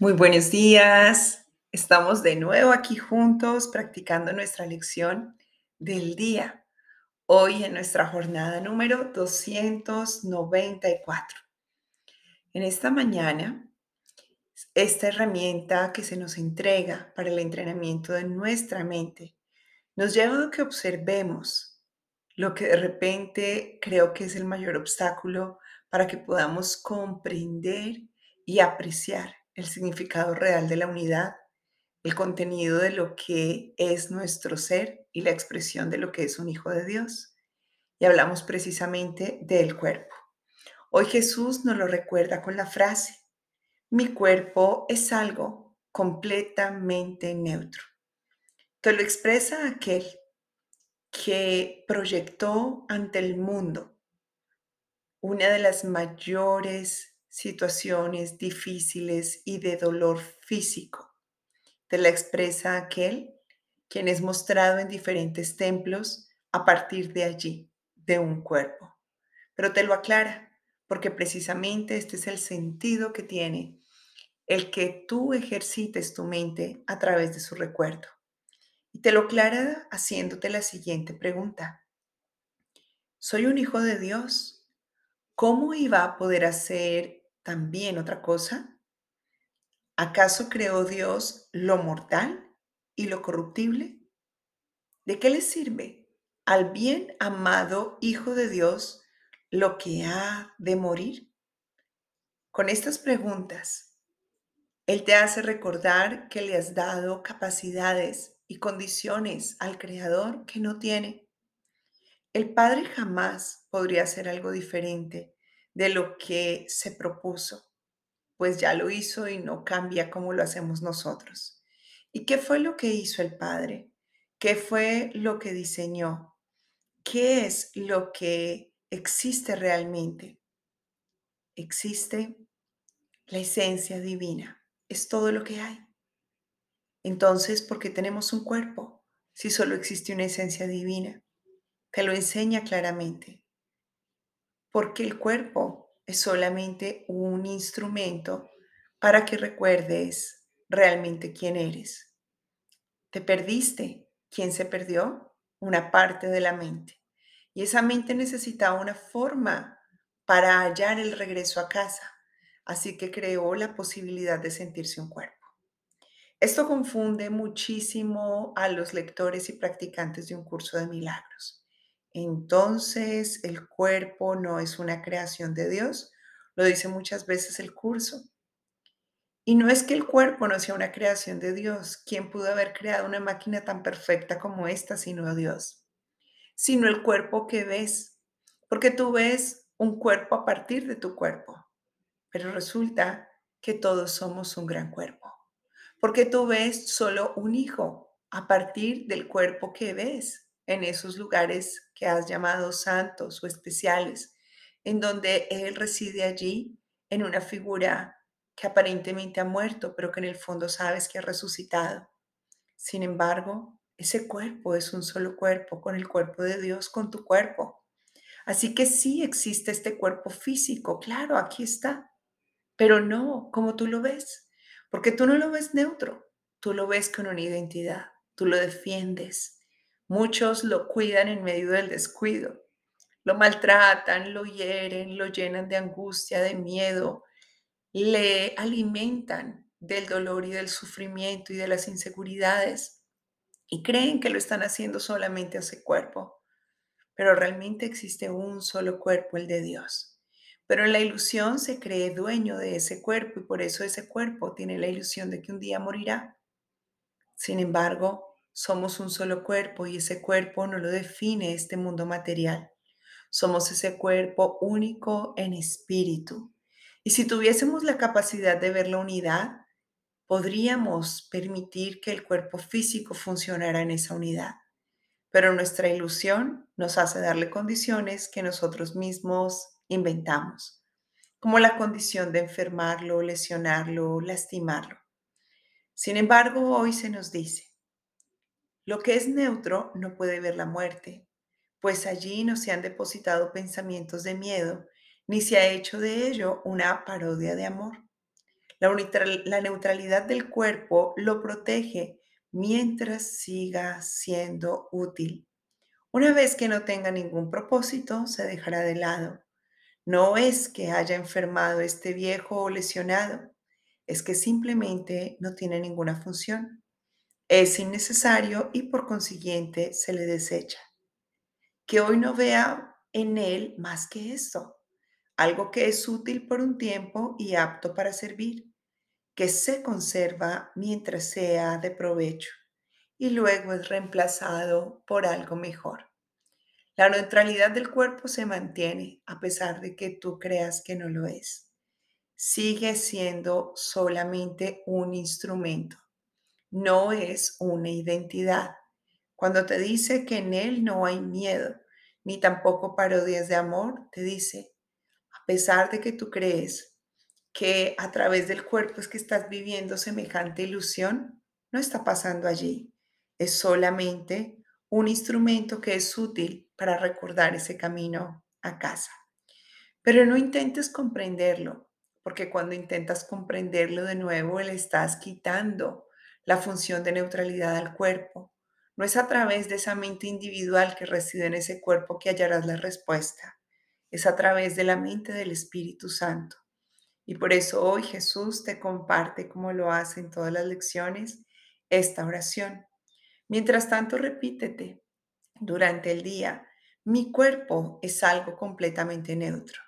Muy buenos días. Estamos de nuevo aquí juntos practicando nuestra lección del día. Hoy en nuestra jornada número 294. En esta mañana, esta herramienta que se nos entrega para el entrenamiento de nuestra mente nos lleva a que observemos lo que de repente creo que es el mayor obstáculo para que podamos comprender y apreciar el significado real de la unidad, el contenido de lo que es nuestro ser y la expresión de lo que es un hijo de Dios. Y hablamos precisamente del cuerpo. Hoy Jesús nos lo recuerda con la frase, mi cuerpo es algo completamente neutro, que lo expresa aquel que proyectó ante el mundo una de las mayores situaciones difíciles y de dolor físico. Te la expresa aquel quien es mostrado en diferentes templos a partir de allí, de un cuerpo. Pero te lo aclara, porque precisamente este es el sentido que tiene el que tú ejercites tu mente a través de su recuerdo. Y te lo aclara haciéndote la siguiente pregunta. ¿Soy un hijo de Dios? ¿Cómo iba a poder hacer también otra cosa? ¿Acaso creó Dios lo mortal y lo corruptible? ¿De qué le sirve al bien amado Hijo de Dios lo que ha de morir? Con estas preguntas, Él te hace recordar que le has dado capacidades y condiciones al Creador que no tiene. El Padre jamás podría hacer algo diferente de lo que se propuso, pues ya lo hizo y no cambia como lo hacemos nosotros. ¿Y qué fue lo que hizo el Padre? ¿Qué fue lo que diseñó? ¿Qué es lo que existe realmente? Existe la esencia divina, es todo lo que hay. Entonces, ¿por qué tenemos un cuerpo si solo existe una esencia divina? Te lo enseña claramente porque el cuerpo es solamente un instrumento para que recuerdes realmente quién eres. Te perdiste. ¿Quién se perdió? Una parte de la mente. Y esa mente necesitaba una forma para hallar el regreso a casa. Así que creó la posibilidad de sentirse un cuerpo. Esto confunde muchísimo a los lectores y practicantes de un curso de milagros entonces el cuerpo no es una creación de Dios. Lo dice muchas veces el curso. Y no es que el cuerpo no sea una creación de Dios. ¿Quién pudo haber creado una máquina tan perfecta como esta sino Dios? Sino el cuerpo que ves. Porque tú ves un cuerpo a partir de tu cuerpo. Pero resulta que todos somos un gran cuerpo. Porque tú ves solo un hijo a partir del cuerpo que ves en esos lugares que has llamado santos o especiales, en donde Él reside allí en una figura que aparentemente ha muerto, pero que en el fondo sabes que ha resucitado. Sin embargo, ese cuerpo es un solo cuerpo, con el cuerpo de Dios, con tu cuerpo. Así que sí existe este cuerpo físico, claro, aquí está, pero no como tú lo ves, porque tú no lo ves neutro, tú lo ves con una identidad, tú lo defiendes, Muchos lo cuidan en medio del descuido, lo maltratan, lo hieren, lo llenan de angustia, de miedo, le alimentan del dolor y del sufrimiento y de las inseguridades y creen que lo están haciendo solamente a ese cuerpo, pero realmente existe un solo cuerpo, el de Dios. Pero en la ilusión se cree dueño de ese cuerpo y por eso ese cuerpo tiene la ilusión de que un día morirá. Sin embargo, somos un solo cuerpo y ese cuerpo no lo define este mundo material. Somos ese cuerpo único en espíritu. Y si tuviésemos la capacidad de ver la unidad, podríamos permitir que el cuerpo físico funcionara en esa unidad. Pero nuestra ilusión nos hace darle condiciones que nosotros mismos inventamos, como la condición de enfermarlo, lesionarlo, lastimarlo. Sin embargo, hoy se nos dice, lo que es neutro no puede ver la muerte, pues allí no se han depositado pensamientos de miedo, ni se ha hecho de ello una parodia de amor. La, neutralidad del cuerpo lo protege mientras siga siendo útil. Una vez que no tenga ningún propósito, se dejará de lado. No es que haya enfermado este viejo o lesionado, es que simplemente no tiene ninguna función. Es innecesario y por consiguiente se le desecha. Que hoy no vea en él más que esto, algo que es útil por un tiempo y apto para servir, que se conserva mientras sea de provecho y luego es reemplazado por algo mejor. La neutralidad del cuerpo se mantiene a pesar de que tú creas que no lo es. Sigue siendo solamente un instrumento, no es una identidad. Cuando te dice que en él no hay miedo, ni tampoco parodias de amor, te dice, a pesar de que tú crees que a través del cuerpo es que estás viviendo semejante ilusión, no está pasando allí. Es solamente un instrumento que es útil para recordar ese camino a casa. Pero no intentes comprenderlo, porque cuando intentas comprenderlo de nuevo, le estás quitando la función de neutralidad al cuerpo no es a través de esa mente individual que reside en ese cuerpo que hallarás la respuesta. Es a través de la mente del Espíritu Santo. Y por eso hoy Jesús te comparte, como lo hace en todas las lecciones, esta oración. Mientras tanto, repítete durante el día, mi cuerpo es algo completamente neutro.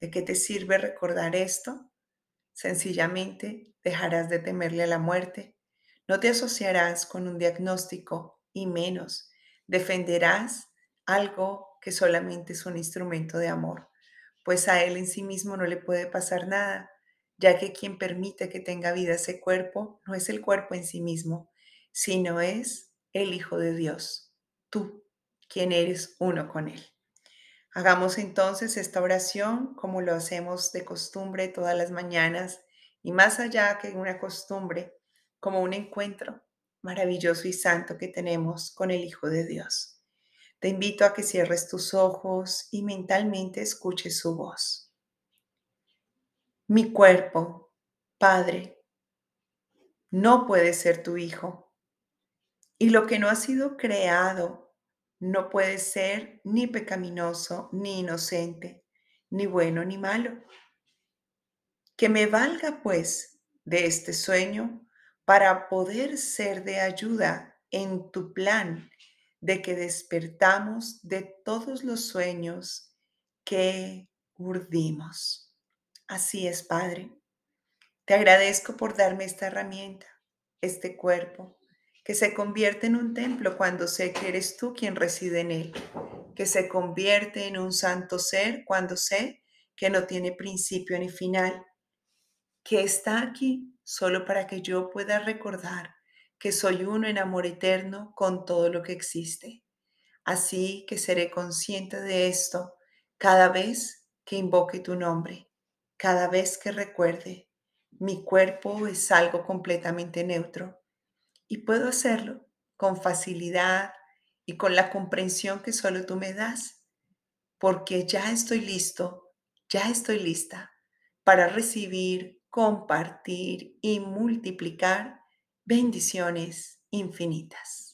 ¿De qué te sirve recordar esto? Sencillamente dejarás de temerle a la muerte, no te asociarás con un diagnóstico y menos. Defenderás algo que solamente es un instrumento de amor, pues a él en sí mismo no le puede pasar nada, ya que quien permite que tenga vida ese cuerpo no es el cuerpo en sí mismo, sino es el Hijo de Dios, tú, quien eres uno con él. Hagamos entonces esta oración como lo hacemos de costumbre todas las mañanas y más allá que una costumbre, como un encuentro maravilloso y santo que tenemos con el Hijo de Dios. Te invito a que cierres tus ojos y mentalmente escuches su voz. Mi cuerpo, Padre, no puede ser tu Hijo. Y lo que no ha sido creado no puede ser ni pecaminoso, ni inocente, ni bueno, ni malo. Que me valga, pues, de este sueño para poder ser de ayuda en tu plan de que despertamos de todos los sueños que urdimos. Así es, Padre. Te agradezco por darme esta herramienta, este cuerpo, que se convierte en un templo cuando sé que eres tú quien reside en él, que se convierte en un santo ser cuando sé que no tiene principio ni final, que está aquí solo para que yo pueda recordar que soy uno en amor eterno con todo lo que existe. Así que seré consciente de esto cada vez que invoque tu nombre, cada vez que recuerde, mi cuerpo es algo completamente neutro y puedo hacerlo con facilidad y con la comprensión que solo tú me das, porque ya estoy listo, ya estoy lista para recibir compartir y multiplicar bendiciones infinitas.